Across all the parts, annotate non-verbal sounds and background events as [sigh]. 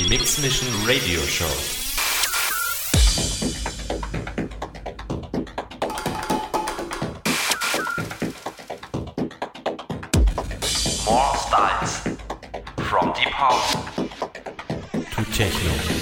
Die Mix Mission Radio Show. More styles. From deep house to techno.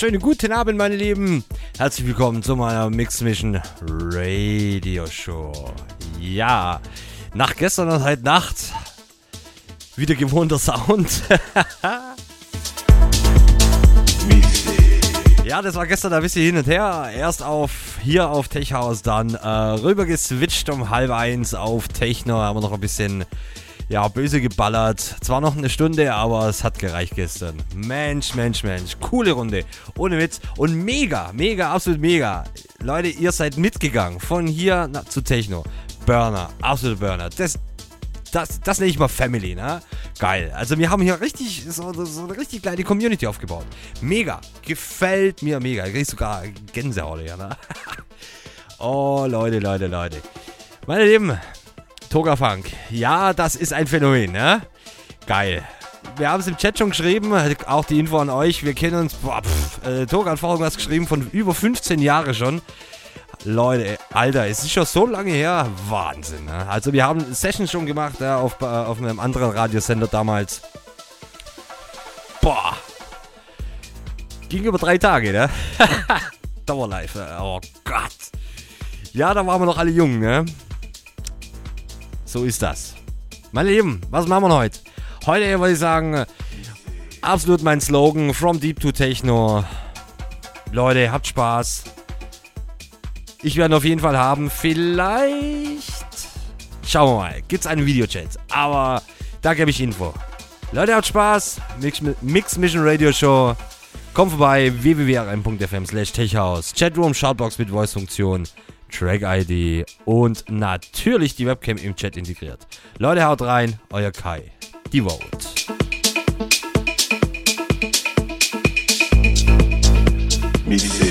Wunderschönen guten Abend, meine Lieben. Herzlich willkommen zu meiner Mix Mission Radio Show. Ja, nach gestern und heute Nacht wieder gewohnter Sound. [laughs] Ja, das war gestern ein bisschen hin und her. Erst auf hier auf Tech House, dann äh, rüber geswitcht um halb eins auf Techno. Haben wir noch ein bisschen ja, böse geballert. Zwar noch eine Stunde, aber es hat gereicht gestern. Mensch, Mensch, Mensch. Coole Runde. Ohne Witz. Und mega, mega, absolut mega. Leute, ihr seid mitgegangen. Von hier na, zu Techno. Burner, absolut Burner. Das, das, das nenne ich mal Family, ne? Geil. Also wir haben hier richtig so, so eine richtig kleine Community aufgebaut. Mega. Gefällt mir mega. Ich krieg sogar Gänsehaut hier, ne? [laughs] oh, Leute, Leute, Leute. Meine Lieben, Toga Funk. Ja, das ist ein Phänomen, ne? Geil. Wir haben es im Chat schon geschrieben, auch die Info an euch. Wir kennen uns, boah, äh, Toga hat vorhin was geschrieben von über 15 Jahren schon. Leute, Alter, es ist schon so lange her. Wahnsinn. Ne? Also wir haben Sessions schon gemacht ja, auf, äh, auf einem anderen Radiosender damals. Boah. Ging über drei Tage, ne? [laughs] Dauerlife. Oh Gott. Ja, da waren wir noch alle jung, ne? So ist das. Meine Lieben, was machen wir heute? Heute würde ich sagen, absolut mein Slogan, From Deep to Techno. Leute, habt Spaß. Ich werde auf jeden Fall haben. Vielleicht. Schauen wir mal. Gibt es einen Videochat. Aber da gebe ich Info. Leute, habt Spaß. Mix, Mix Mission Radio Show. Kommt vorbei. www.rm.fm slash techhouse. Chatroom, Shoutbox mit Voice-Funktion. Track-ID und natürlich die Webcam im Chat integriert. Leute, haut rein. Euer Kai. Die Vote. Mister.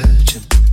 searching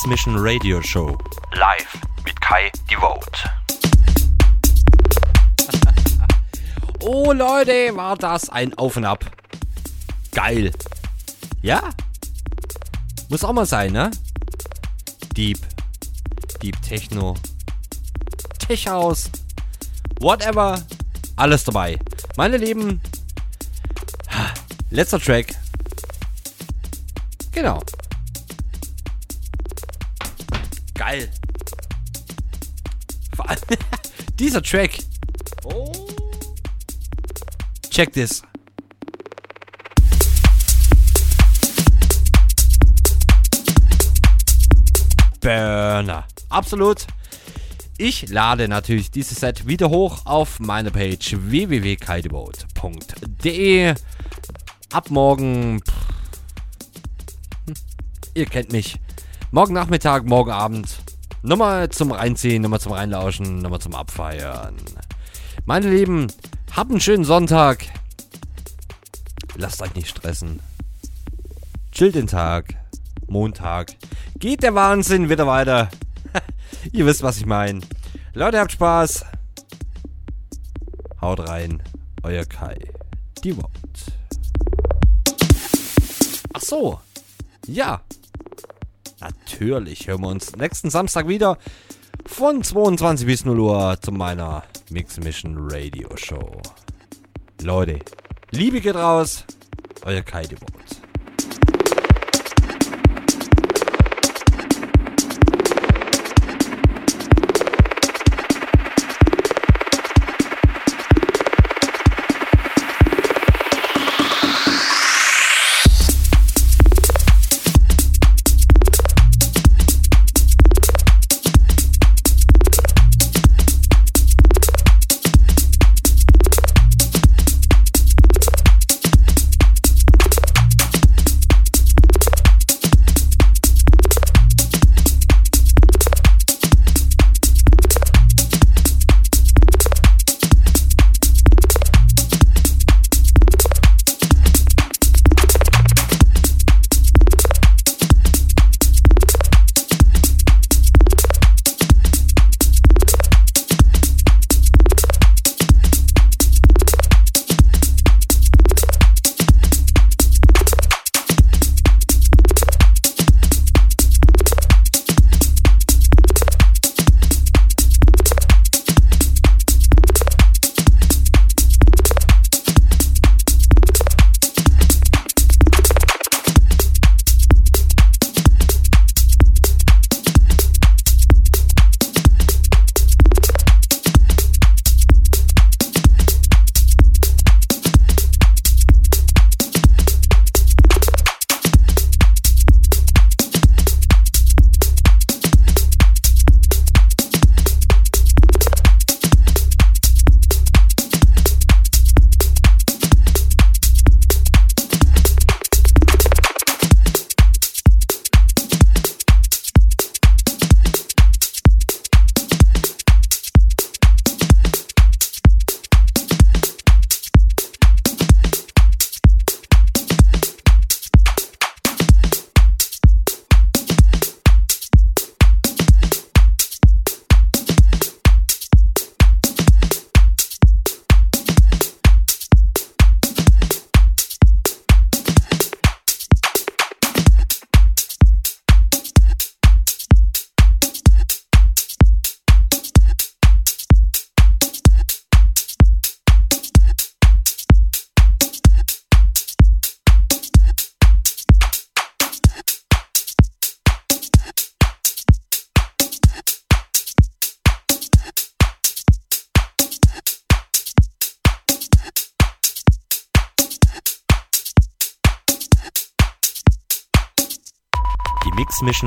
Mix Mission Radio Show. Live mit Kai Devote. [laughs] oh Leute, war das ein Auf und Ab. Geil. Ja? Muss auch mal sein, ne? Deep. Deep Techno. Tech House. Whatever. Alles dabei. Meine Lieben. [sighs] Letzter Track. Genau. Geil. Vor allem [laughs] dieser Track. Oh. Check this. Burner. Absolut. Ich lade natürlich dieses Set wieder hoch auf meine Page www.kaideboat.de. Ab morgen. Pff, hm, ihr kennt mich. Morgen Nachmittag, morgen Abend. Nochmal zum Reinziehen, nochmal zum Reinlauschen, nochmal zum Abfeiern. Meine Lieben, habt einen schönen Sonntag. Lasst euch nicht stressen. Chillt den Tag. Montag. Geht der Wahnsinn wieder weiter. [laughs] Ihr wisst, was ich meine. Leute, habt Spaß. Haut rein. Euer Kai. Die Wort. Ach so. Ja. Natürlich hören wir uns nächsten Samstag wieder von 22 bis 0 Uhr zu meiner Mix Mission Radio Show. Leute, Liebe geht raus. Euer Kai die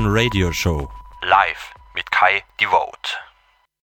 Radio Show.